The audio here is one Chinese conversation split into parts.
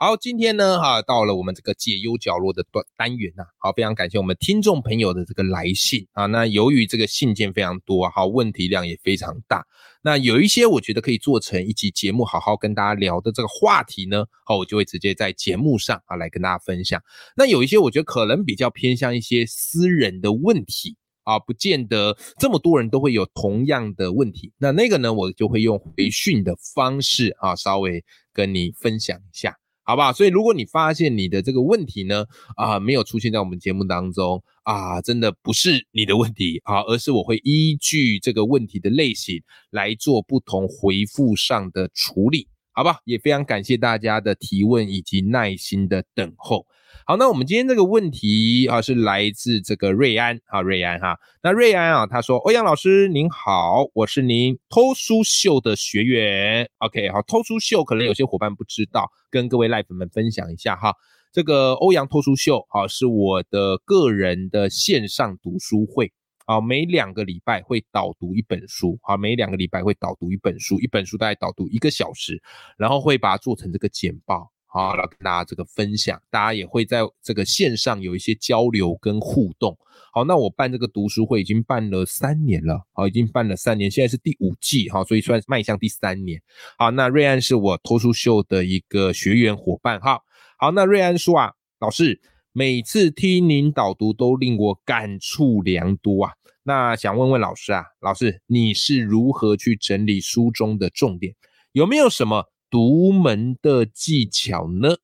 好，今天呢，哈，到了我们这个解忧角落的单单元呐、好，非常感谢我们听众朋友的这个来信啊。那由于这个信件非常多啊，好，问题量也非常大。那有一些我觉得可以做成一集节目，好好跟大家聊的这个话题呢，好，我就会直接在节目上啊来跟大家分享。那有一些我觉得可能比较偏向一些私人的问题。啊，不见得这么多人都会有同样的问题。那那个呢，我就会用回讯的方式啊，稍微跟你分享一下，好不好？所以如果你发现你的这个问题呢，啊，没有出现在我们节目当中啊，真的不是你的问题啊，而是我会依据这个问题的类型来做不同回复上的处理，好吧？也非常感谢大家的提问以及耐心的等候。好，那我们今天这个问题啊，是来自这个瑞安啊，瑞安哈。那瑞安啊，他说：“欧阳老师您好，我是您偷书秀的学员。OK，好，偷书秀可能有些伙伴不知道，跟各位赖粉们分享一下哈。这个欧阳偷书秀啊，是我的个人的线上读书会啊，每两个礼拜会导读一本书啊，每两个礼拜会导读一本书，一本书大概导读一个小时，然后会把它做成这个简报。”好，来跟大家这个分享，大家也会在这个线上有一些交流跟互动。好，那我办这个读书会已经办了三年了，好，已经办了三年，现在是第五季，哈，所以算迈向第三年。好，那瑞安是我偷书秀的一个学员伙伴，哈。好，那瑞安说啊，老师每次听您导读都令我感触良多啊。那想问问老师啊，老师你是如何去整理书中的重点？有没有什么？独门的技巧呢？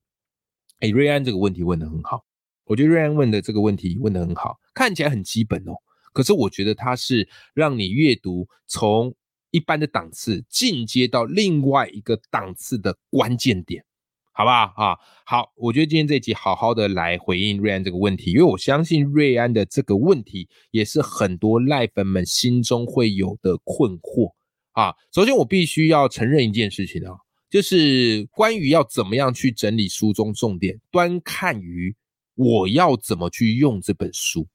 哎，瑞安这个问题问得很好，我觉得瑞安问的这个问题问得很好，看起来很基本哦，可是我觉得它是让你阅读从一般的档次进阶到另外一个档次的关键点，好不好啊？好，我觉得今天这集好好的来回应瑞安这个问题，因为我相信瑞安的这个问题也是很多赖粉们心中会有的困惑啊。首先，我必须要承认一件事情啊。就是关于要怎么样去整理书中重点，端看于我要怎么去用这本书，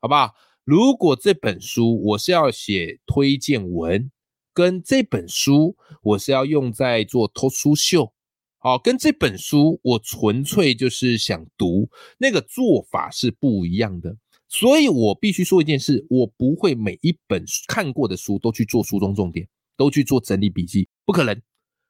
好不好？如果这本书我是要写推荐文，跟这本书我是要用在做偷书秀，好，跟这本书我纯粹就是想读，那个做法是不一样的。所以我必须说一件事，我不会每一本看过的书都去做书中重点，都去做整理笔记，不可能。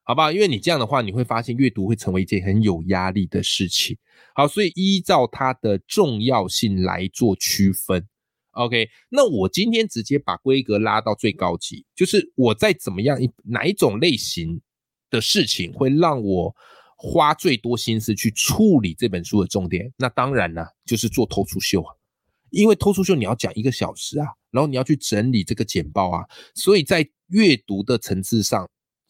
好不好？因为你这样的话，你会发现阅读会成为一件很有压力的事情。好，所以依照它的重要性来做区分。OK，那我今天直接把规格拉到最高级，就是我在怎么样一哪一种类型的事情会让我花最多心思去处理这本书的重点。那当然呢，就是做偷书秀啊，因为偷书秀你要讲一个小时啊，然后你要去整理这个简报啊，所以在阅读的层次上。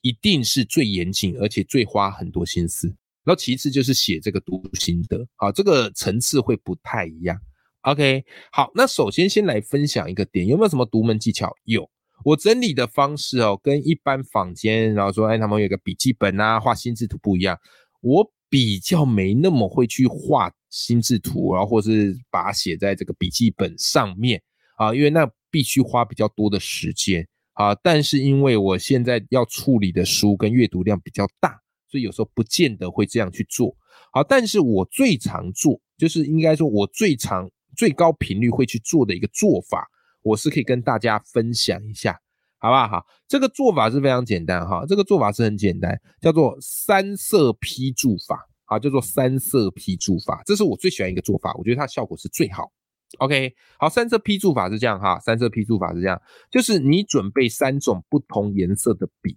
一定是最严谨，而且最花很多心思。然后其次就是写这个读心得，好，这个层次会不太一样。OK，好，那首先先来分享一个点，有没有什么独门技巧？有，我整理的方式哦，跟一般坊间，然后说，哎，他们有个笔记本啊，画心智图不一样。我比较没那么会去画心智图，然后或是把它写在这个笔记本上面啊，因为那必须花比较多的时间。啊，但是因为我现在要处理的书跟阅读量比较大，所以有时候不见得会这样去做。好，但是我最常做，就是应该说我最常、最高频率会去做的一个做法，我是可以跟大家分享一下，好不好？好，这个做法是非常简单哈，这个做法是很简单，叫做三色批注法，啊，叫做三色批注法，这是我最喜欢一个做法，我觉得它效果是最好。OK，好，三色批注法是这样哈，三色批注法是这样，就是你准备三种不同颜色的笔，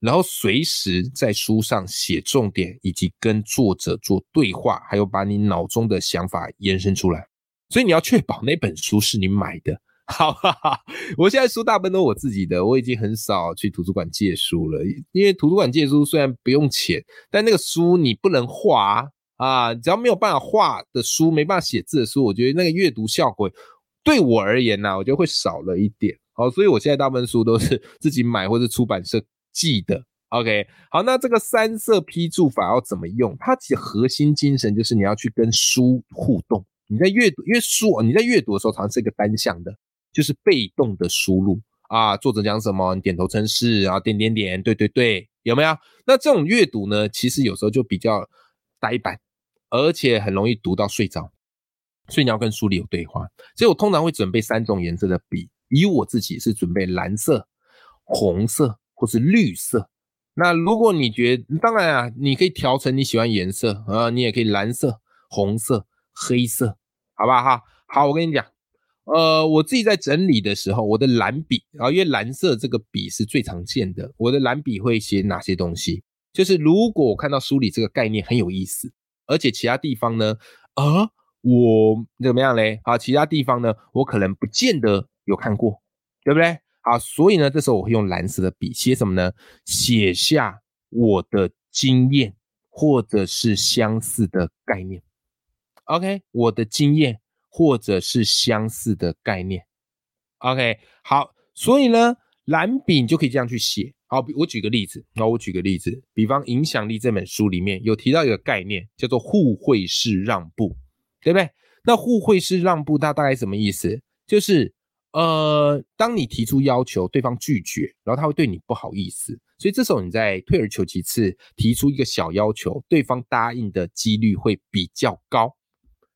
然后随时在书上写重点，以及跟作者做对话，还有把你脑中的想法延伸出来。所以你要确保那本书是你买的。好，哈哈，我现在书大部分都我自己的，我已经很少去图书馆借书了，因为图书馆借书虽然不用钱，但那个书你不能画。啊，啊只要没有办法画的书，没办法写字的书，我觉得那个阅读效果对我而言呢，我觉得会少了一点。好，所以我现在大部分书都是 自己买或者出版社寄的。OK，好，那这个三色批注法要怎么用？它其实核心精神就是你要去跟书互动。你在阅读，因为书你在阅读的时候，常是一个单向的，就是被动的输入啊。作者讲什么，你点头称是然后，点点点，对对对，有没有？那这种阅读呢，其实有时候就比较呆板，而且很容易读到睡着。所以你要跟书里有对话。所以我通常会准备三种颜色的笔，以我自己是准备蓝色、红色或是绿色。那如果你觉，当然啊，你可以调成你喜欢颜色啊，你也可以蓝色、红色、黑色，好不好哈？好，我跟你讲，呃，我自己在整理的时候，我的蓝笔啊，因为蓝色这个笔是最常见的，我的蓝笔会写哪些东西？就是如果我看到书里这个概念很有意思，而且其他地方呢，啊，我怎么样嘞？啊，其他地方呢，我可能不见得有看过，对不对？好，所以呢，这时候我会用蓝色的笔写什么呢？写下我的经验或者是相似的概念。OK，我的经验或者是相似的概念。OK，好，所以呢，蓝笔你就可以这样去写。好，我举个例子，那我举个例子，比方《影响力》这本书里面有提到一个概念，叫做互惠式让步，对不对？那互惠式让步它大概什么意思？就是。呃，当你提出要求，对方拒绝，然后他会对你不好意思，所以这时候你再退而求其次，提出一个小要求，对方答应的几率会比较高，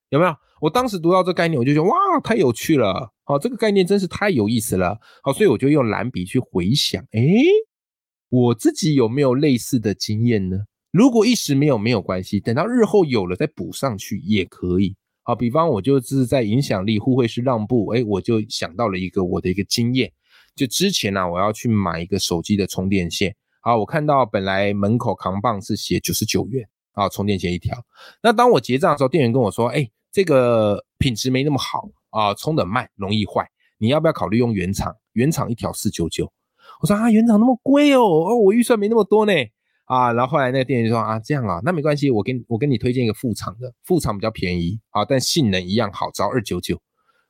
有没有？我当时读到这概念，我就觉得哇，太有趣了，好，这个概念真是太有意思了，好，所以我就用蓝笔去回想，哎，我自己有没有类似的经验呢？如果一时没有，没有关系，等到日后有了再补上去也可以。好，比方我就是在影响力互惠式让步，哎，我就想到了一个我的一个经验，就之前呢，我要去买一个手机的充电线，好，我看到本来门口扛棒是写九十九元，啊，充电线一条，那当我结账的时候，店员跟我说，哎，这个品质没那么好啊，充的慢，容易坏，你要不要考虑用原厂？原厂一条四九九，我说啊，原厂那么贵哦，哦，我预算没那么多呢。啊，然后后来那个店员说啊，这样啊，那没关系，我跟我跟你推荐一个副厂的，副厂比较便宜啊，但性能一样好，只要二九九。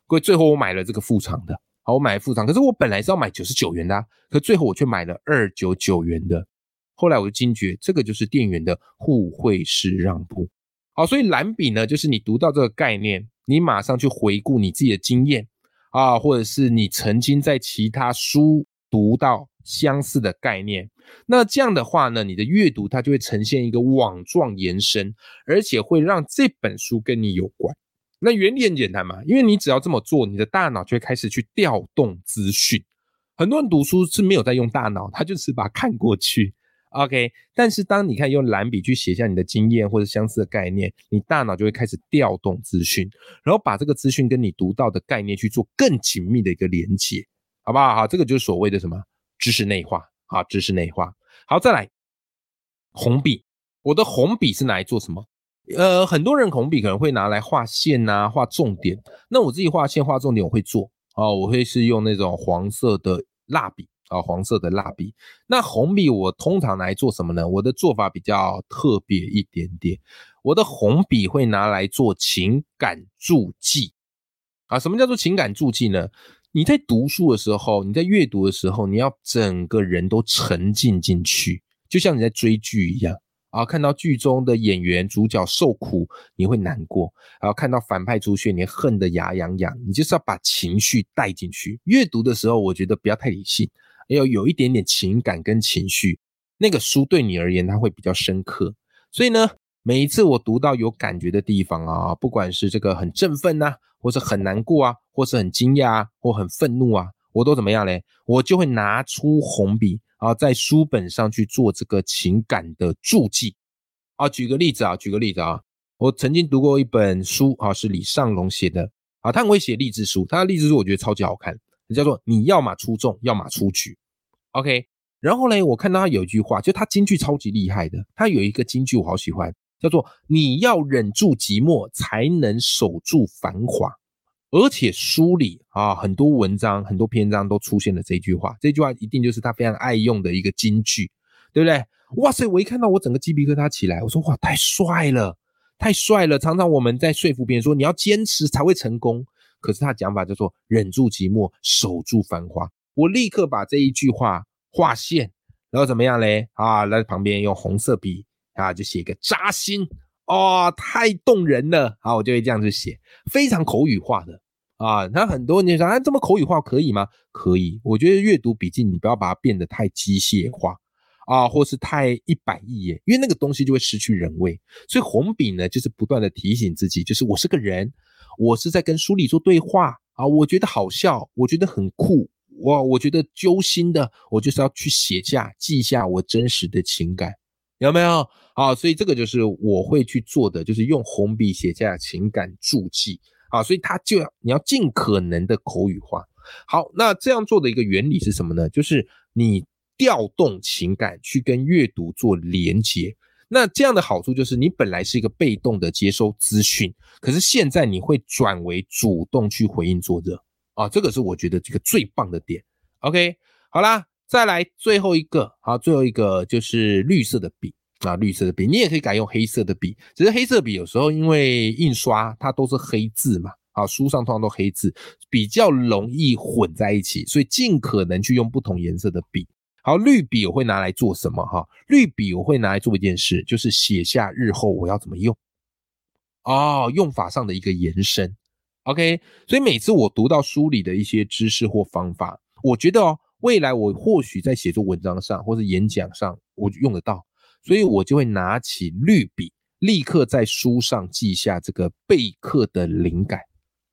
各位，最后我买了这个副厂的，好，我买副厂，可是我本来是要买九十九元的，可最后我却买了二九九元的。后来我就惊觉，这个就是店员的互惠式让步。好，所以蓝笔呢，就是你读到这个概念，你马上去回顾你自己的经验啊，或者是你曾经在其他书读到。相似的概念，那这样的话呢，你的阅读它就会呈现一个网状延伸，而且会让这本书跟你有关。那原理很简单嘛，因为你只要这么做，你的大脑就会开始去调动资讯。很多人读书是没有在用大脑，他就是把它看过去。OK，但是当你看用蓝笔去写下你的经验或者相似的概念，你大脑就会开始调动资讯，然后把这个资讯跟你读到的概念去做更紧密的一个连接，好不好？好，这个就是所谓的什么？知识内化啊，知识内化。好，再来红笔。我的红笔是拿来做什么？呃，很多人红笔可能会拿来画线呐，画重点。那我自己画线、画重点，我会做啊，我会是用那种黄色的蜡笔啊，黄色的蜡笔。那红笔我通常拿来做什么呢？我的做法比较特别一点点。我的红笔会拿来做情感注记啊。什么叫做情感注记呢？你在读书的时候，你在阅读的时候，你要整个人都沉浸进去，就像你在追剧一样啊！看到剧中的演员主角受苦，你会难过；然后看到反派出现，你恨得牙痒痒。你就是要把情绪带进去。阅读的时候，我觉得不要太理性，要有一点点情感跟情绪，那个书对你而言，它会比较深刻。所以呢。每一次我读到有感觉的地方啊，不管是这个很振奋呐，或是很难过啊，或是很惊讶啊，或很愤怒啊，我都怎么样嘞？我就会拿出红笔啊，在书本上去做这个情感的注记啊。举个例子啊，举个例子啊，我曾经读过一本书啊，是李尚龙写的啊，他很会写励志书，他的励志书我觉得超级好看，叫做你要么出众，要么出局。OK，然后呢，我看到他有一句话，就他京剧超级厉害的，他有一个京剧我好喜欢。叫做你要忍住寂寞，才能守住繁华。而且书里啊，很多文章、很多篇章都出现了这句话。这句话一定就是他非常爱用的一个金句，对不对？哇塞！我一看到我整个鸡皮疙瘩起来，我说哇，太帅了！太帅了。常常我们在说服别人说你要坚持才会成功，可是他讲法叫做忍住寂寞，守住繁华。我立刻把这一句话划线，然后怎么样嘞？啊，在旁边用红色笔啊，就写一个扎心哦，太动人了。好，我就会这样子写，非常口语化的啊。那很多人就说啊，这么口语化可以吗？可以。我觉得阅读笔记你不要把它变得太机械化啊，或是太一百亿耶，因为那个东西就会失去人味。所以红笔呢，就是不断的提醒自己，就是我是个人，我是在跟书里做对话啊。我觉得好笑，我觉得很酷。哇，我觉得揪心的，我就是要去写下、记下我真实的情感，有没有？好，所以这个就是我会去做的，就是用红笔写下情感注记。好，所以它就要你要尽可能的口语化。好，那这样做的一个原理是什么呢？就是你调动情感去跟阅读做连接。那这样的好处就是，你本来是一个被动的接收资讯，可是现在你会转为主动去回应作者。啊，这个是我觉得这个最棒的点。OK，好啦，再来最后一个，好，最后一个就是绿色的笔啊，绿色的笔，你也可以改用黑色的笔，只是黑色笔有时候因为印刷它都是黑字嘛，啊，书上通常都黑字，比较容易混在一起，所以尽可能去用不同颜色的笔。好，绿笔我会拿来做什么？哈，绿笔我会拿来做一件事，就是写下日后我要怎么用。哦，用法上的一个延伸。OK，所以每次我读到书里的一些知识或方法，我觉得哦，未来我或许在写作文章上或者演讲上，我就用得到，所以我就会拿起绿笔，立刻在书上记下这个备课的灵感。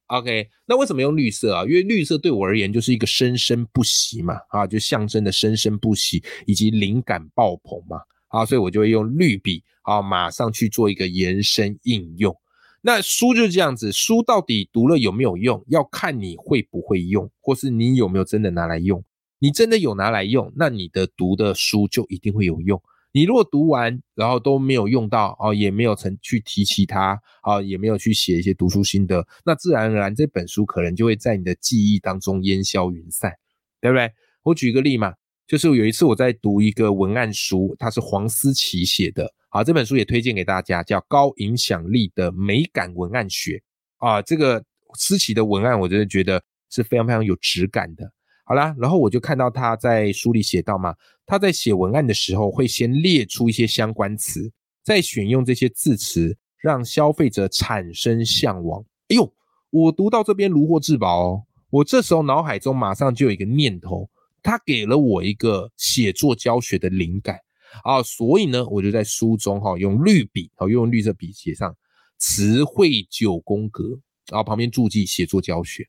OK，那为什么用绿色啊？因为绿色对我而言就是一个生生不息嘛，啊，就象征的生生不息以及灵感爆棚嘛，啊，所以我就会用绿笔啊，马上去做一个延伸应用。那书就是这样子，书到底读了有没有用，要看你会不会用，或是你有没有真的拿来用。你真的有拿来用，那你的读的书就一定会有用。你如果读完然后都没有用到哦，也没有曾去提起它啊，也没有去写一些读书心得，那自然而然这本书可能就会在你的记忆当中烟消云散，对不对？我举个例嘛，就是有一次我在读一个文案书，它是黄思琪写的。好，这本书也推荐给大家，叫《高影响力的美感文案学》啊。这个思琪的文案，我真的觉得是非常非常有质感的。好啦，然后我就看到他在书里写到嘛，他在写文案的时候会先列出一些相关词，再选用这些字词，让消费者产生向往。哎呦，我读到这边如获至宝哦！我这时候脑海中马上就有一个念头，他给了我一个写作教学的灵感。啊，所以呢，我就在书中哈用绿笔，好用绿色笔写上词汇九宫格，然后旁边注记写作教学。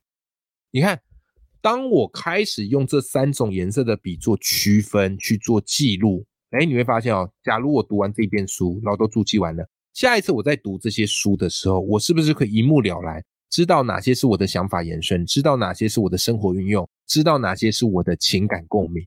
你看，当我开始用这三种颜色的笔做区分去做记录，哎，你会发现哦，假如我读完这遍书，然后都注记完了，下一次我在读这些书的时候，我是不是可以一目了然，知道哪些是我的想法延伸，知道哪些是我的生活运用，知道哪些是我的情感共鸣，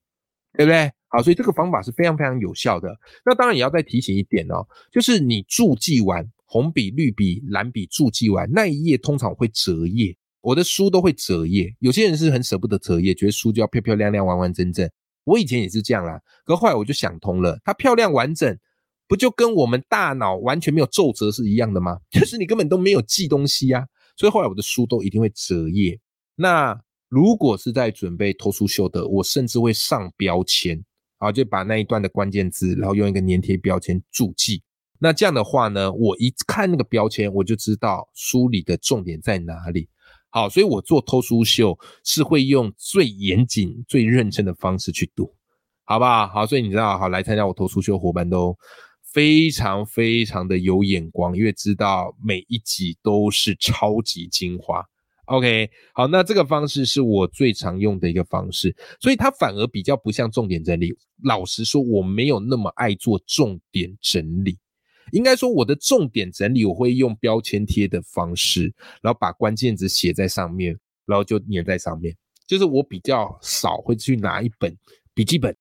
对不对？好，所以这个方法是非常非常有效的。那当然也要再提醒一点哦，就是你注记完红笔、绿笔、蓝笔注记完那一页，通常会折页。我的书都会折页，有些人是很舍不得折页，觉得书就要漂漂亮亮、完完整整。我以前也是这样啦，可后来我就想通了，它漂亮完整，不就跟我们大脑完全没有皱褶是一样的吗？就是你根本都没有记东西啊。所以后来我的书都一定会折页。那如果是在准备投书秀的，我甚至会上标签。啊，就把那一段的关键字，然后用一个粘贴标签注记。那这样的话呢，我一看那个标签，我就知道书里的重点在哪里。好，所以我做偷书秀是会用最严谨、最认真的方式去读，好不好？好，所以你知道，好来参加我偷书秀伙伴都非常非常的有眼光，因为知道每一集都是超级精华。OK，好，那这个方式是我最常用的一个方式，所以它反而比较不像重点整理。老实说，我没有那么爱做重点整理。应该说，我的重点整理我会用标签贴的方式，然后把关键字写在上面，然后就粘在上面。就是我比较少会去拿一本笔记本，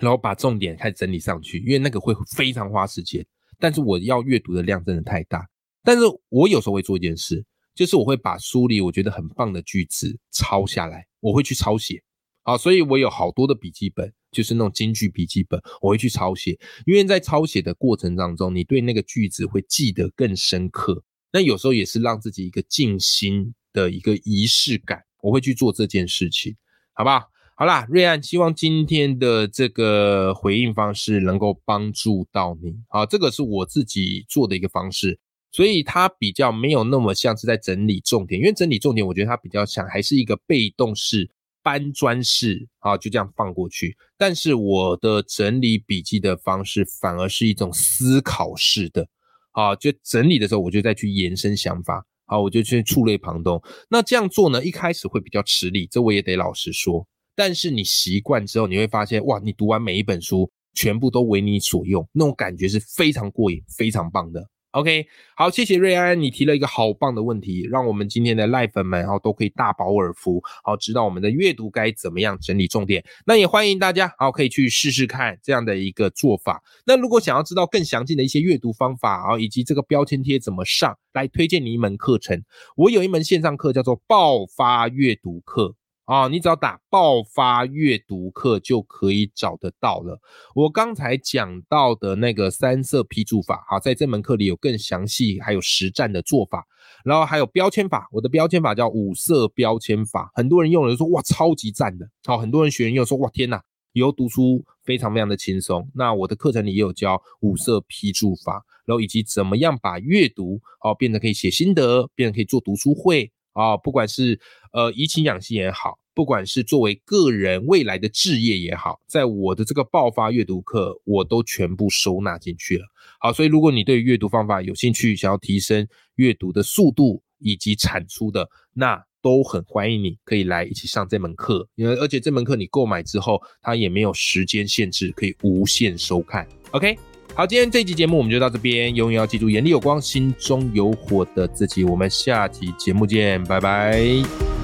然后把重点开始整理上去，因为那个会非常花时间。但是我要阅读的量真的太大。但是我有时候会做一件事。就是我会把书里我觉得很棒的句子抄下来，我会去抄写，好，所以我有好多的笔记本，就是那种京剧笔记本，我会去抄写，因为在抄写的过程当中，你对那个句子会记得更深刻。那有时候也是让自己一个静心的一个仪式感，我会去做这件事情，好不好？好啦，瑞安，希望今天的这个回应方式能够帮助到你。好，这个是我自己做的一个方式，所以它比较没有那么像是在整理重点，因为整理重点，我觉得它比较像还是一个被动式搬砖式，啊，就这样放过去。但是我的整理笔记的方式反而是一种思考式的，啊，就整理的时候我就再去延伸想法，好，我就去触类旁通。那这样做呢，一开始会比较吃力，这我也得老实说。但是你习惯之后，你会发现，哇，你读完每一本书，全部都为你所用，那种感觉是非常过瘾、非常棒的。OK，好，谢谢瑞安，你提了一个好棒的问题，让我们今天的赖粉们，然后都可以大饱耳福，好，知道我们的阅读该怎么样整理重点。那也欢迎大家，好，可以去试试看这样的一个做法。那如果想要知道更详尽的一些阅读方法啊，以及这个标签贴怎么上，来推荐你一门课程，我有一门线上课叫做爆发阅读课。啊，你只要打爆发阅读课就可以找得到了。我刚才讲到的那个三色批注法，好，在这门课里有更详细还有实战的做法，然后还有标签法，我的标签法叫五色标签法，很多人用了说哇超级赞的，好，很多人学员又说哇天呐，以后读书非常非常的轻松。那我的课程里也有教五色批注法，然后以及怎么样把阅读哦变得可以写心得，变得可以做读书会。啊，不管是呃怡情养性也好，不管是作为个人未来的置业也好，在我的这个爆发阅读课，我都全部收纳进去了。好，所以如果你对阅读方法有兴趣，想要提升阅读的速度以及产出的，那都很欢迎你可以来一起上这门课。因为而且这门课你购买之后，它也没有时间限制，可以无限收看。OK。好，今天这期节目我们就到这边。永远要记住，眼里有光，心中有火的自己。我们下期节目见，拜拜。